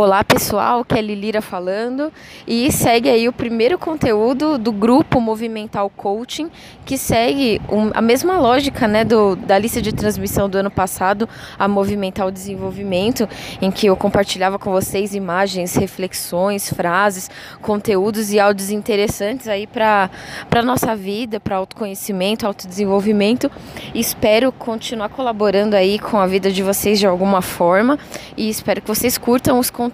Olá pessoal, Kelly Lira falando e segue aí o primeiro conteúdo do grupo Movimental Coaching que segue um, a mesma lógica né, do, da lista de transmissão do ano passado, a Movimental Desenvolvimento, em que eu compartilhava com vocês imagens, reflexões, frases, conteúdos e áudios interessantes aí para a nossa vida, para autoconhecimento, autodesenvolvimento. Espero continuar colaborando aí com a vida de vocês de alguma forma e espero que vocês curtam os conteúdos.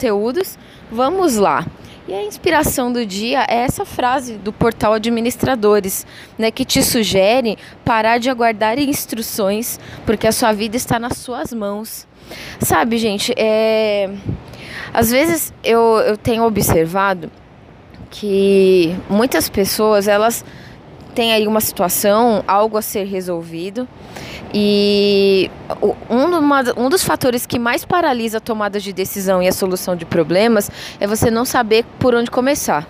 Vamos lá. E a inspiração do dia é essa frase do portal Administradores, né, que te sugere parar de aguardar instruções, porque a sua vida está nas suas mãos. Sabe, gente, é... às vezes eu, eu tenho observado que muitas pessoas elas têm aí uma situação, algo a ser resolvido, e um, dos fatores que mais paralisa a tomada de decisão e a solução de problemas é você não saber por onde começar.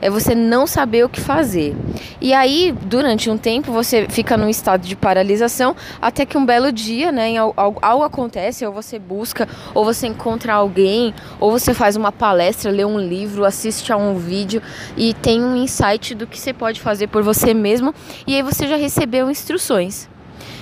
É você não saber o que fazer. E aí, durante um tempo, você fica num estado de paralisação até que um belo dia, né, algo, algo acontece, ou você busca, ou você encontra alguém, ou você faz uma palestra, lê um livro, assiste a um vídeo e tem um insight do que você pode fazer por você mesmo, e aí você já recebeu instruções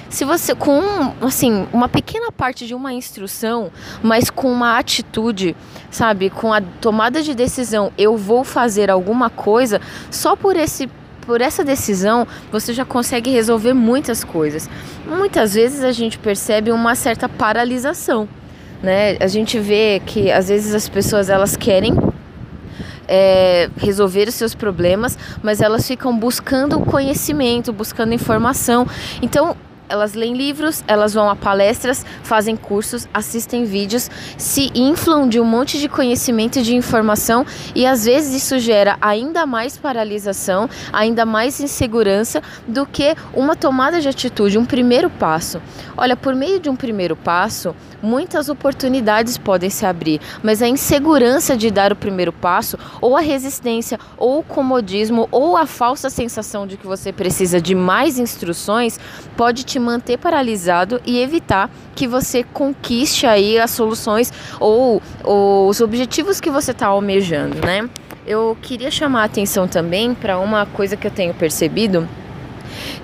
se você com assim uma pequena parte de uma instrução, mas com uma atitude, sabe, com a tomada de decisão, eu vou fazer alguma coisa, só por esse por essa decisão, você já consegue resolver muitas coisas. Muitas vezes a gente percebe uma certa paralisação, né? A gente vê que às vezes as pessoas elas querem é, resolver os seus problemas, mas elas ficam buscando conhecimento, buscando informação. Então, elas leem livros, elas vão a palestras, fazem cursos, assistem vídeos, se inflam de um monte de conhecimento e de informação e às vezes isso gera ainda mais paralisação, ainda mais insegurança do que uma tomada de atitude, um primeiro passo. Olha, por meio de um primeiro passo, muitas oportunidades podem se abrir, mas a insegurança de dar o primeiro passo, ou a resistência, ou o comodismo, ou a falsa sensação de que você precisa de mais instruções, pode te manter paralisado e evitar que você conquiste aí as soluções ou, ou os objetivos que você está almejando, né? Eu queria chamar a atenção também para uma coisa que eu tenho percebido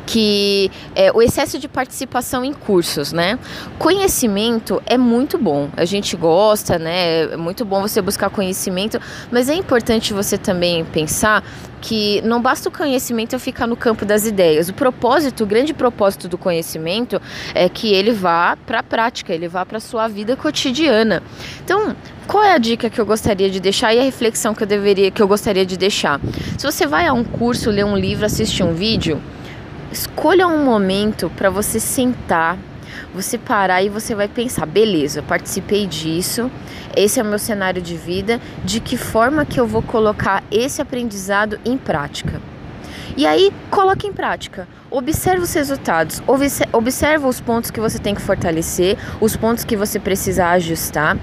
que é, o excesso de participação em cursos, né? Conhecimento é muito bom, a gente gosta, né? É muito bom você buscar conhecimento, mas é importante você também pensar que não basta o conhecimento ficar no campo das ideias. O propósito, o grande propósito do conhecimento é que ele vá para a prática, ele vá para a sua vida cotidiana. Então, qual é a dica que eu gostaria de deixar e a reflexão que eu deveria, que eu gostaria de deixar? Se você vai a um curso, ler um livro, assistir um vídeo, Escolha um momento para você sentar, você parar e você vai pensar, beleza, participei disso, esse é o meu cenário de vida, de que forma que eu vou colocar esse aprendizado em prática. E aí, coloque em prática. Observe os resultados, observe os pontos que você tem que fortalecer, os pontos que você precisa ajustar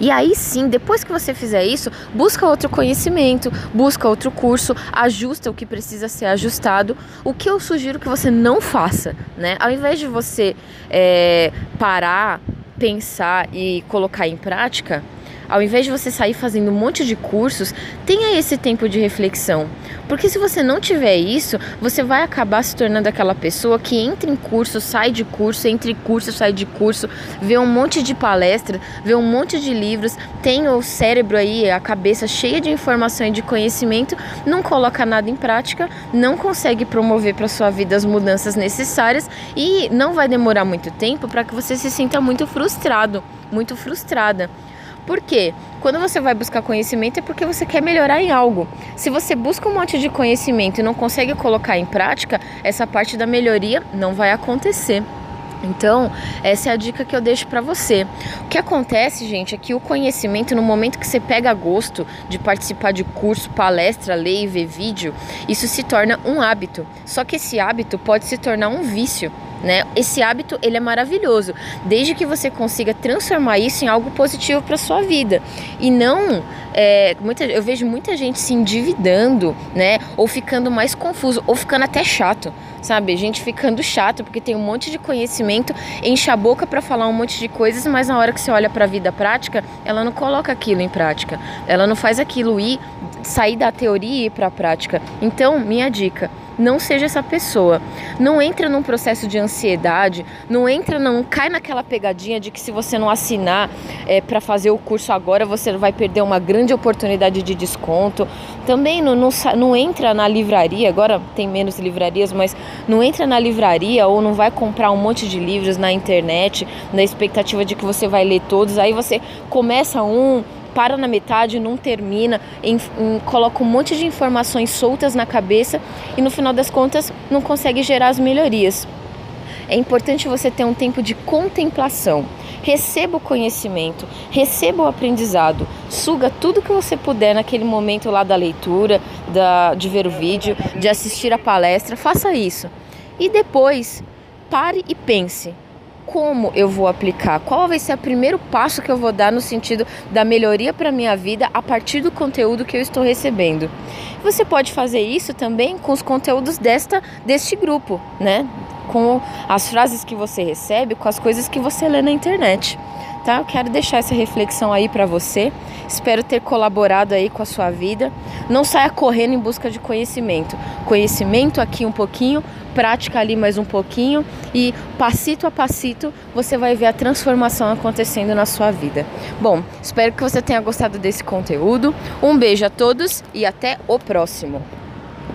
e aí sim, depois que você fizer isso, busca outro conhecimento, busca outro curso, ajusta o que precisa ser ajustado. O que eu sugiro que você não faça, né? Ao invés de você é, parar, pensar e colocar em prática, ao invés de você sair fazendo um monte de cursos, tenha esse tempo de reflexão. Porque se você não tiver isso, você vai acabar se tornando aquela pessoa que entra em curso, sai de curso, entra em curso, sai de curso, vê um monte de palestra, vê um monte de livros, tem o cérebro aí, a cabeça cheia de informação e de conhecimento, não coloca nada em prática, não consegue promover para sua vida as mudanças necessárias e não vai demorar muito tempo para que você se sinta muito frustrado, muito frustrada. Por quê? Quando você vai buscar conhecimento é porque você quer melhorar em algo. Se você busca um monte de conhecimento e não consegue colocar em prática, essa parte da melhoria não vai acontecer. Então, essa é a dica que eu deixo para você. O que acontece, gente, é que o conhecimento, no momento que você pega gosto de participar de curso, palestra, ler e ver vídeo, isso se torna um hábito. Só que esse hábito pode se tornar um vício né? Esse hábito ele é maravilhoso, desde que você consiga transformar isso em algo positivo para sua vida e não é, muita, eu vejo muita gente se endividando, né? Ou ficando mais confuso, ou ficando até chato, sabe? Gente ficando chato porque tem um monte de conhecimento, enche a boca para falar um monte de coisas, mas na hora que você olha para a vida prática, ela não coloca aquilo em prática. Ela não faz aquilo ir sair da teoria e ir para a prática. Então, minha dica, não seja essa pessoa. Não entra num processo de ansiedade, não entra, não cai naquela pegadinha de que se você não assinar é, para fazer o curso agora, você vai perder uma grande oportunidade de desconto. Também não, não, não entra na livraria, agora tem menos livrarias, mas não entra na livraria ou não vai comprar um monte de livros na internet na expectativa de que você vai ler todos. Aí você começa um, para na metade, não termina, em, em, coloca um monte de informações soltas na cabeça e no final das contas não consegue gerar as melhorias. É importante você ter um tempo de contemplação. Receba o conhecimento, receba o aprendizado, suga tudo que você puder naquele momento lá da leitura, da, de ver o vídeo, de assistir a palestra, faça isso. E depois, pare e pense como eu vou aplicar, qual vai ser o primeiro passo que eu vou dar no sentido da melhoria para minha vida a partir do conteúdo que eu estou recebendo. Você pode fazer isso também com os conteúdos desta deste grupo, né? Com as frases que você recebe, com as coisas que você lê na internet tá? Eu quero deixar essa reflexão aí para você. Espero ter colaborado aí com a sua vida. Não saia correndo em busca de conhecimento. Conhecimento aqui um pouquinho, prática ali mais um pouquinho e passito a passito você vai ver a transformação acontecendo na sua vida. Bom, espero que você tenha gostado desse conteúdo. Um beijo a todos e até o próximo.